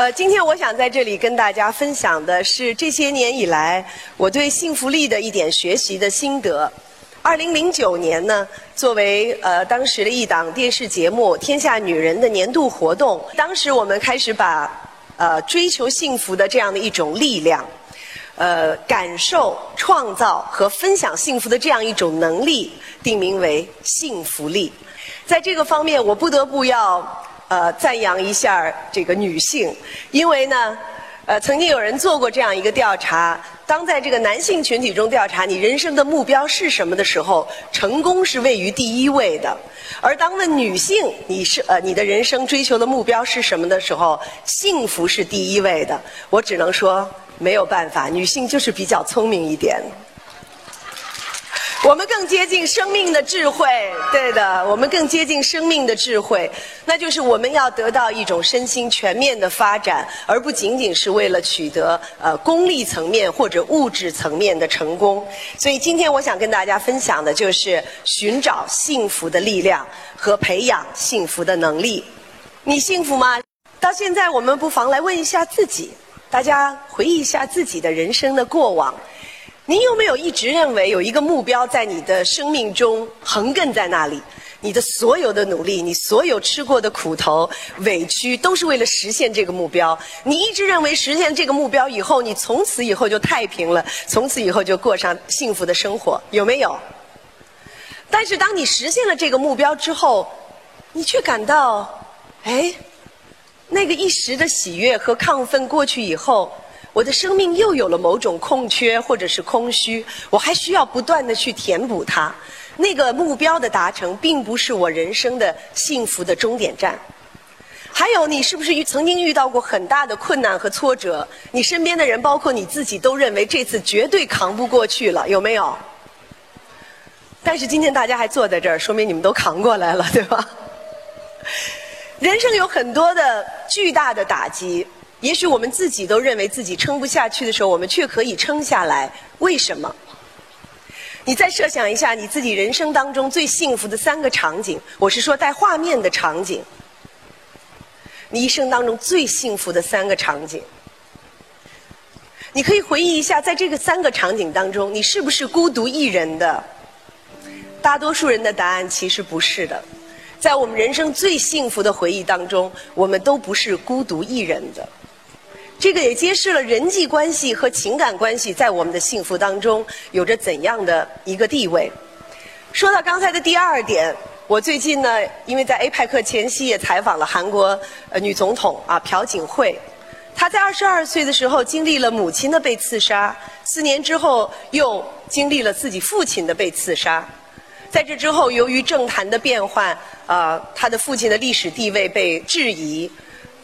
呃，今天我想在这里跟大家分享的是这些年以来我对幸福力的一点学习的心得。二零零九年呢，作为呃当时的一档电视节目《天下女人》的年度活动，当时我们开始把呃追求幸福的这样的一种力量，呃感受、创造和分享幸福的这样一种能力，定名为幸福力。在这个方面，我不得不要。呃，赞扬一下这个女性，因为呢，呃，曾经有人做过这样一个调查：当在这个男性群体中调查你人生的目标是什么的时候，成功是位于第一位的；而当问女性你是呃你的人生追求的目标是什么的时候，幸福是第一位的。我只能说没有办法，女性就是比较聪明一点。我们更接近生命的智慧，对的，我们更接近生命的智慧，那就是我们要得到一种身心全面的发展，而不仅仅是为了取得呃功利层面或者物质层面的成功。所以今天我想跟大家分享的就是寻找幸福的力量和培养幸福的能力。你幸福吗？到现在，我们不妨来问一下自己，大家回忆一下自己的人生的过往。你有没有一直认为有一个目标在你的生命中横亘在那里？你的所有的努力，你所有吃过的苦头、委屈，都是为了实现这个目标。你一直认为实现这个目标以后，你从此以后就太平了，从此以后就过上幸福的生活，有没有？但是当你实现了这个目标之后，你却感到，哎，那个一时的喜悦和亢奋过去以后。我的生命又有了某种空缺或者是空虚，我还需要不断的去填补它。那个目标的达成，并不是我人生的幸福的终点站。还有，你是不是遇曾经遇到过很大的困难和挫折？你身边的人，包括你自己，都认为这次绝对扛不过去了，有没有？但是今天大家还坐在这儿，说明你们都扛过来了，对吧？人生有很多的巨大的打击。也许我们自己都认为自己撑不下去的时候，我们却可以撑下来。为什么？你再设想一下你自己人生当中最幸福的三个场景，我是说带画面的场景。你一生当中最幸福的三个场景，你可以回忆一下，在这个三个场景当中，你是不是孤独一人的？大多数人的答案其实不是的。在我们人生最幸福的回忆当中，我们都不是孤独一人的。这个也揭示了人际关系和情感关系在我们的幸福当中有着怎样的一个地位。说到刚才的第二点，我最近呢，因为在 APEC 前夕也采访了韩国呃女总统啊朴槿惠，她在二十二岁的时候经历了母亲的被刺杀，四年之后又经历了自己父亲的被刺杀，在这之后由于政坛的变换，啊，她的父亲的历史地位被质疑。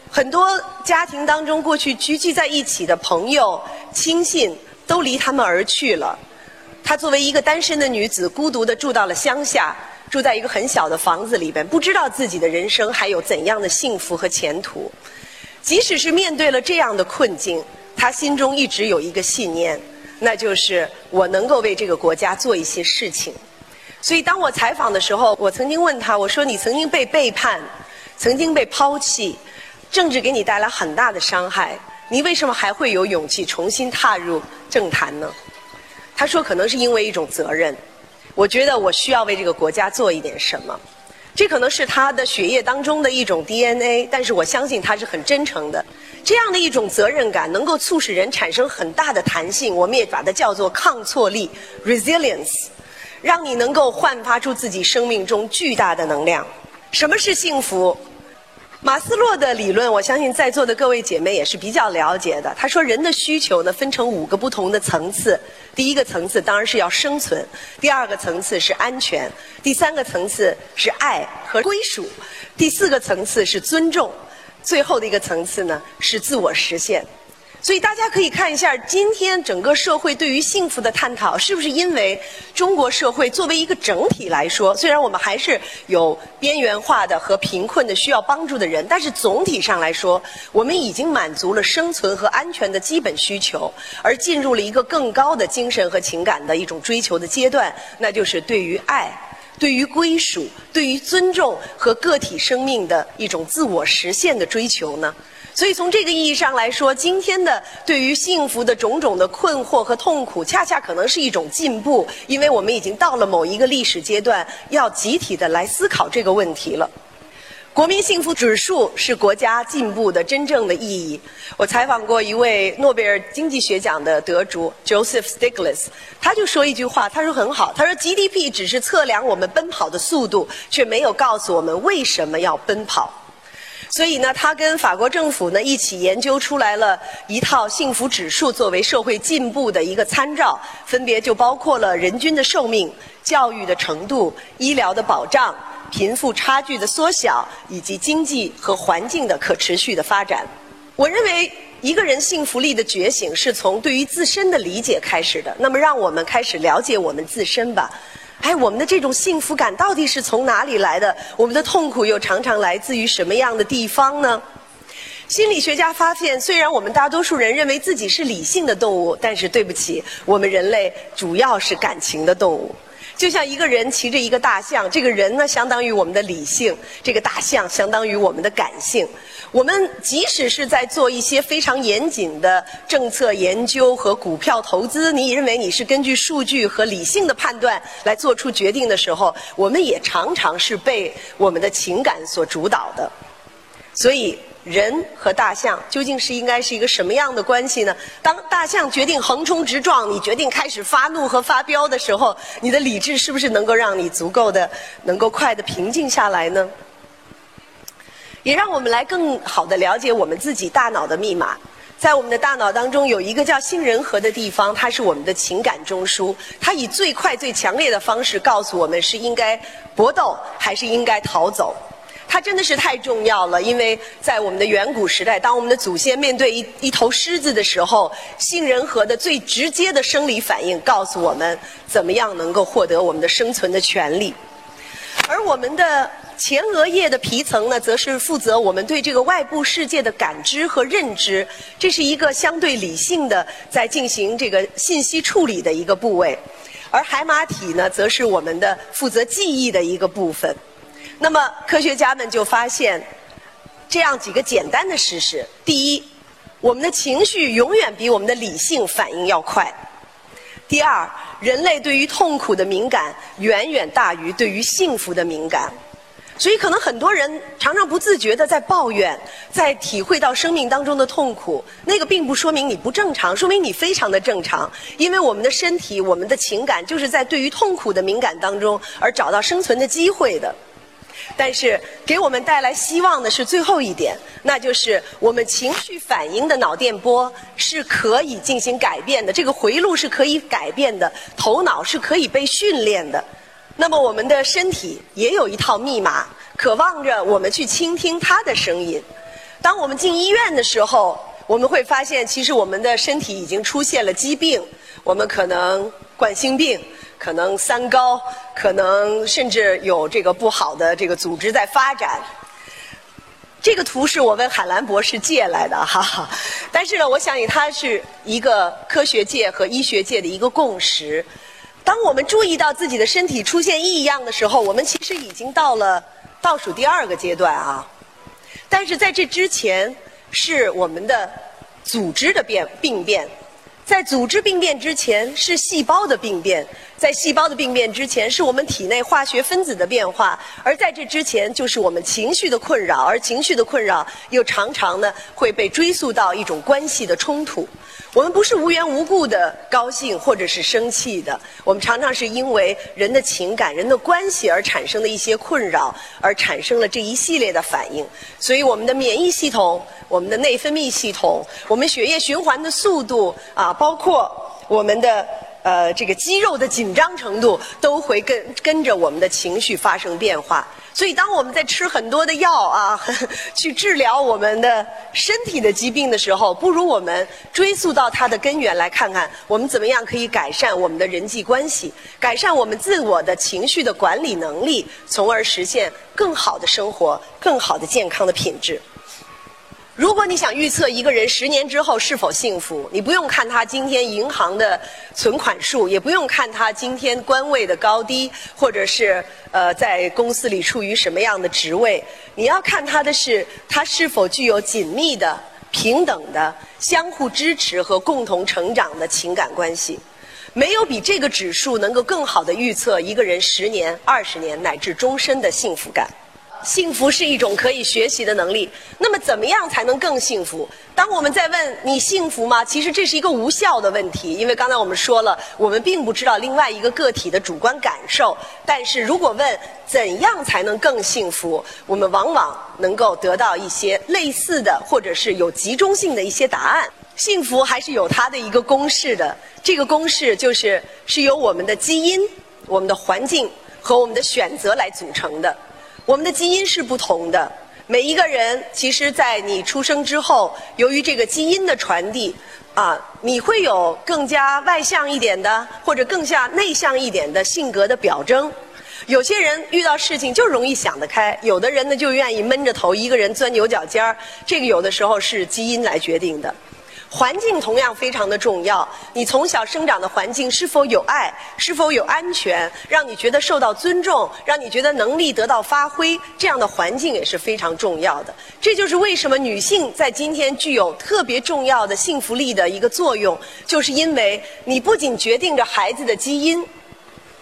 很多家庭当中，过去聚集在一起的朋友、亲信都离他们而去了。她作为一个单身的女子，孤独地住到了乡下，住在一个很小的房子里边，不知道自己的人生还有怎样的幸福和前途。即使是面对了这样的困境，她心中一直有一个信念，那就是我能够为这个国家做一些事情。所以，当我采访的时候，我曾经问她：“我说，你曾经被背叛，曾经被抛弃。”政治给你带来很大的伤害，你为什么还会有勇气重新踏入政坛呢？他说：“可能是因为一种责任，我觉得我需要为这个国家做一点什么。这可能是他的血液当中的一种 DNA，但是我相信他是很真诚的。这样的一种责任感，能够促使人产生很大的弹性。我们也把它叫做抗挫力 （resilience），让你能够焕发出自己生命中巨大的能量。什么是幸福？”马斯洛的理论，我相信在座的各位姐妹也是比较了解的。他说，人的需求呢分成五个不同的层次。第一个层次当然是要生存，第二个层次是安全，第三个层次是爱和归属，第四个层次是尊重，最后的一个层次呢是自我实现。所以大家可以看一下，今天整个社会对于幸福的探讨，是不是因为中国社会作为一个整体来说，虽然我们还是有边缘化的和贫困的需要帮助的人，但是总体上来说，我们已经满足了生存和安全的基本需求，而进入了一个更高的精神和情感的一种追求的阶段，那就是对于爱、对于归属、对于尊重和个体生命的一种自我实现的追求呢？所以从这个意义上来说，今天的对于幸福的种种的困惑和痛苦，恰恰可能是一种进步，因为我们已经到了某一个历史阶段，要集体的来思考这个问题了。国民幸福指数是国家进步的真正的意义。我采访过一位诺贝尔经济学奖的得主 Joseph Stiglitz，他就说一句话，他说很好，他说 GDP 只是测量我们奔跑的速度，却没有告诉我们为什么要奔跑。所以呢，他跟法国政府呢一起研究出来了一套幸福指数，作为社会进步的一个参照，分别就包括了人均的寿命、教育的程度、医疗的保障。贫富差距的缩小，以及经济和环境的可持续的发展。我认为，一个人幸福力的觉醒是从对于自身的理解开始的。那么，让我们开始了解我们自身吧。哎，我们的这种幸福感到底是从哪里来的？我们的痛苦又常常来自于什么样的地方呢？心理学家发现，虽然我们大多数人认为自己是理性的动物，但是对不起，我们人类主要是感情的动物。就像一个人骑着一个大象，这个人呢相当于我们的理性，这个大象相当于我们的感性。我们即使是在做一些非常严谨的政策研究和股票投资，你认为你是根据数据和理性的判断来做出决定的时候，我们也常常是被我们的情感所主导的。所以。人和大象究竟是应该是一个什么样的关系呢？当大象决定横冲直撞，你决定开始发怒和发飙的时候，你的理智是不是能够让你足够的、能够快的平静下来呢？也让我们来更好的了解我们自己大脑的密码。在我们的大脑当中有一个叫杏仁核的地方，它是我们的情感中枢，它以最快最强烈的方式告诉我们是应该搏斗还是应该逃走。它真的是太重要了，因为在我们的远古时代，当我们的祖先面对一一头狮子的时候，杏仁核的最直接的生理反应告诉我们，怎么样能够获得我们的生存的权利。而我们的前额叶的皮层呢，则是负责我们对这个外部世界的感知和认知，这是一个相对理性的在进行这个信息处理的一个部位。而海马体呢，则是我们的负责记忆的一个部分。那么，科学家们就发现这样几个简单的事实：第一，我们的情绪永远比我们的理性反应要快；第二，人类对于痛苦的敏感远远大于对于幸福的敏感。所以，可能很多人常常不自觉地在抱怨，在体会到生命当中的痛苦。那个并不说明你不正常，说明你非常的正常。因为我们的身体、我们的情感，就是在对于痛苦的敏感当中而找到生存的机会的。但是给我们带来希望的是最后一点，那就是我们情绪反应的脑电波是可以进行改变的，这个回路是可以改变的，头脑是可以被训练的。那么我们的身体也有一套密码，渴望着我们去倾听它的声音。当我们进医院的时候，我们会发现，其实我们的身体已经出现了疾病，我们可能冠心病。可能三高，可能甚至有这个不好的这个组织在发展。这个图是我问海兰博士借来的哈，哈但是呢，我相信它是一个科学界和医学界的一个共识。当我们注意到自己的身体出现异样的时候，我们其实已经到了倒数第二个阶段啊。但是在这之前，是我们的组织的变病变。在组织病变之前是细胞的病变，在细胞的病变之前是我们体内化学分子的变化，而在这之前就是我们情绪的困扰，而情绪的困扰又常常呢会被追溯到一种关系的冲突。我们不是无缘无故的高兴或者是生气的，我们常常是因为人的情感、人的关系而产生的一些困扰，而产生了这一系列的反应。所以我们的免疫系统。我们的内分泌系统，我们血液循环的速度啊，包括我们的呃这个肌肉的紧张程度，都会跟跟着我们的情绪发生变化。所以，当我们在吃很多的药啊，去治疗我们的身体的疾病的时候，不如我们追溯到它的根源来看看，我们怎么样可以改善我们的人际关系，改善我们自我的情绪的管理能力，从而实现更好的生活、更好的健康的品质。如果你想预测一个人十年之后是否幸福，你不用看他今天银行的存款数，也不用看他今天官位的高低，或者是呃在公司里处于什么样的职位，你要看他的是他是否具有紧密的、平等的、相互支持和共同成长的情感关系。没有比这个指数能够更好的预测一个人十年、二十年乃至终身的幸福感。幸福是一种可以学习的能力。那么，怎么样才能更幸福？当我们在问你幸福吗？其实这是一个无效的问题，因为刚才我们说了，我们并不知道另外一个个体的主观感受。但是如果问怎样才能更幸福，我们往往能够得到一些类似的，或者是有集中性的一些答案。幸福还是有它的一个公式的，这个公式就是是由我们的基因、我们的环境和我们的选择来组成的。我们的基因是不同的，每一个人其实，在你出生之后，由于这个基因的传递，啊，你会有更加外向一点的，或者更加内向一点的性格的表征。有些人遇到事情就容易想得开，有的人呢就愿意闷着头一个人钻牛角尖儿。这个有的时候是基因来决定的。环境同样非常的重要，你从小生长的环境是否有爱，是否有安全，让你觉得受到尊重，让你觉得能力得到发挥，这样的环境也是非常重要的。这就是为什么女性在今天具有特别重要的幸福力的一个作用，就是因为你不仅决定着孩子的基因，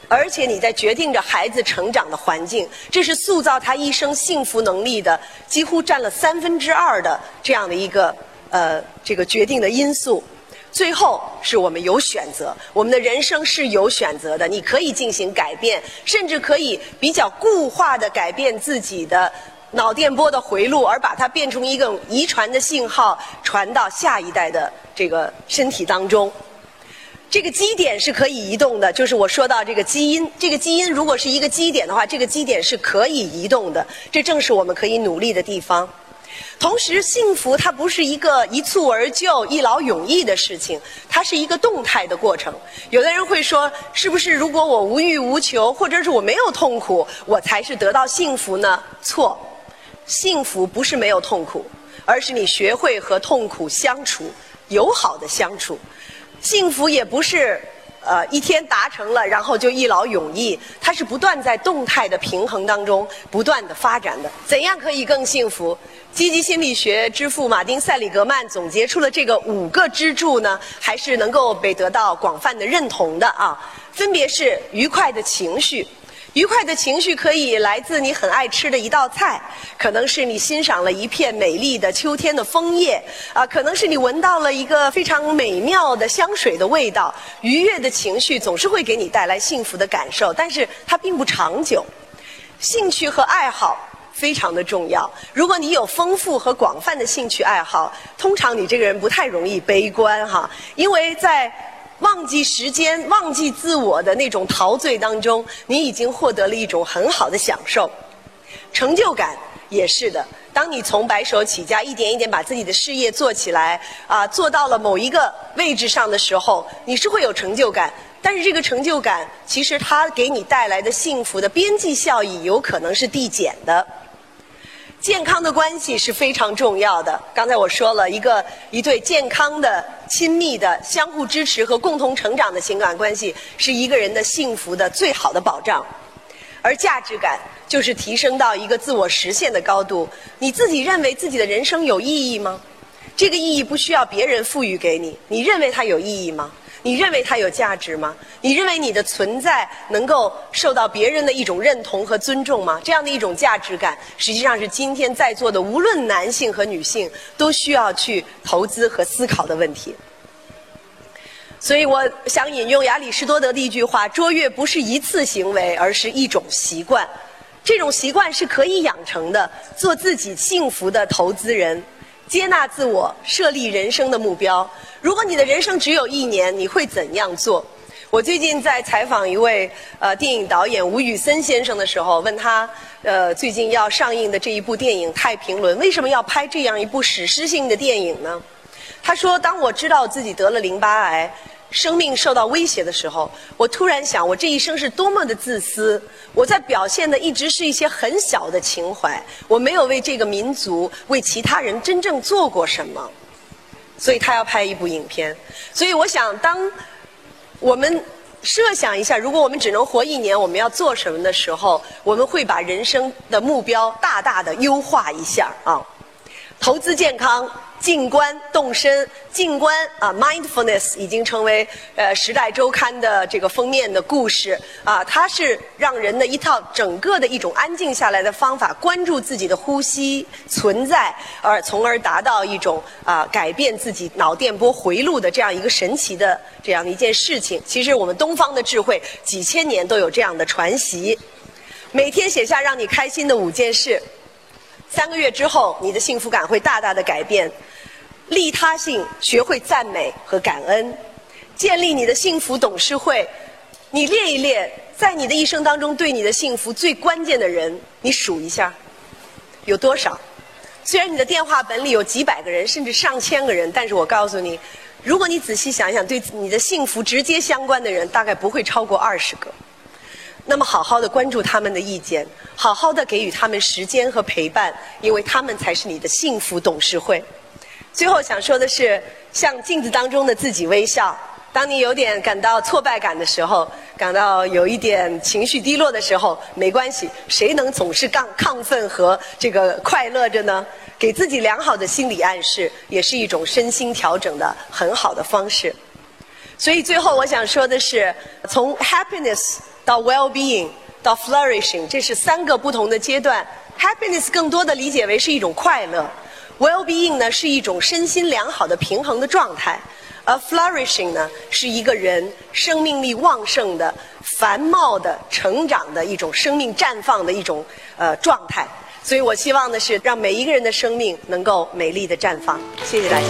而且你在决定着孩子成长的环境，这是塑造他一生幸福能力的几乎占了三分之二的这样的一个。呃，这个决定的因素，最后是我们有选择，我们的人生是有选择的。你可以进行改变，甚至可以比较固化的改变自己的脑电波的回路，而把它变成一个遗传的信号，传到下一代的这个身体当中。这个基点是可以移动的，就是我说到这个基因，这个基因如果是一个基点的话，这个基点是可以移动的。这正是我们可以努力的地方。同时，幸福它不是一个一蹴而就、一劳永逸的事情，它是一个动态的过程。有的人会说，是不是如果我无欲无求，或者是我没有痛苦，我才是得到幸福呢？错，幸福不是没有痛苦，而是你学会和痛苦相处，友好的相处。幸福也不是。呃，一天达成了，然后就一劳永逸。它是不断在动态的平衡当中不断的发展的。怎样可以更幸福？积极心理学之父马丁·塞里格曼总结出了这个五个支柱呢，还是能够被得到广泛的认同的啊。分别是愉快的情绪。愉快的情绪可以来自你很爱吃的一道菜，可能是你欣赏了一片美丽的秋天的枫叶，啊，可能是你闻到了一个非常美妙的香水的味道。愉悦的情绪总是会给你带来幸福的感受，但是它并不长久。兴趣和爱好非常的重要。如果你有丰富和广泛的兴趣爱好，通常你这个人不太容易悲观哈，因为在。忘记时间、忘记自我的那种陶醉当中，你已经获得了一种很好的享受。成就感也是的。当你从白手起家，一点一点把自己的事业做起来，啊，做到了某一个位置上的时候，你是会有成就感。但是这个成就感，其实它给你带来的幸福的边际效益，有可能是递减的。健康的关系是非常重要的。刚才我说了一个一对健康的、亲密的、相互支持和共同成长的情感关系，是一个人的幸福的最好的保障。而价值感就是提升到一个自我实现的高度。你自己认为自己的人生有意义吗？这个意义不需要别人赋予给你，你认为它有意义吗？你认为它有价值吗？你认为你的存在能够受到别人的一种认同和尊重吗？这样的一种价值感，实际上是今天在座的无论男性和女性都需要去投资和思考的问题。所以，我想引用亚里士多德的一句话：“卓越不是一次行为，而是一种习惯。这种习惯是可以养成的。做自己幸福的投资人。”接纳自我，设立人生的目标。如果你的人生只有一年，你会怎样做？我最近在采访一位呃电影导演吴宇森先生的时候，问他呃最近要上映的这一部电影《太平轮》，为什么要拍这样一部史诗性的电影呢？他说：“当我知道自己得了淋巴癌，生命受到威胁的时候，我突然想，我这一生是多么的自私！我在表现的一直是一些很小的情怀，我没有为这个民族、为其他人真正做过什么。所以他要拍一部影片。所以我想，当我们设想一下，如果我们只能活一年，我们要做什么的时候，我们会把人生的目标大大的优化一下啊。投资健康。静观动身，静观啊，mindfulness 已经成为呃《时代周刊》的这个封面的故事啊，它是让人的一套整个的一种安静下来的方法，关注自己的呼吸存在，而从而达到一种啊改变自己脑电波回路的这样一个神奇的这样的一件事情。其实我们东方的智慧几千年都有这样的传习，每天写下让你开心的五件事。三个月之后，你的幸福感会大大的改变。利他性，学会赞美和感恩，建立你的幸福董事会。你列一列，在你的一生当中对你的幸福最关键的人，你数一下，有多少？虽然你的电话本里有几百个人，甚至上千个人，但是我告诉你，如果你仔细想想，对你的幸福直接相关的人，大概不会超过二十个。那么，好好的关注他们的意见，好好的给予他们时间和陪伴，因为他们才是你的幸福董事会。最后想说的是，向镜子当中的自己微笑。当你有点感到挫败感的时候，感到有一点情绪低落的时候，没关系，谁能总是亢亢奋和这个快乐着呢？给自己良好的心理暗示，也是一种身心调整的很好的方式。所以最后我想说的是，从 happiness。到 well-being，到 flourishing，这是三个不同的阶段。Happiness 更多的理解为是一种快乐，well-being 呢是一种身心良好的平衡的状态，而 flourishing 呢是一个人生命力旺盛的、繁茂的、成长的一种生命绽放的一种呃状态。所以我希望的是让每一个人的生命能够美丽的绽放。谢谢大家。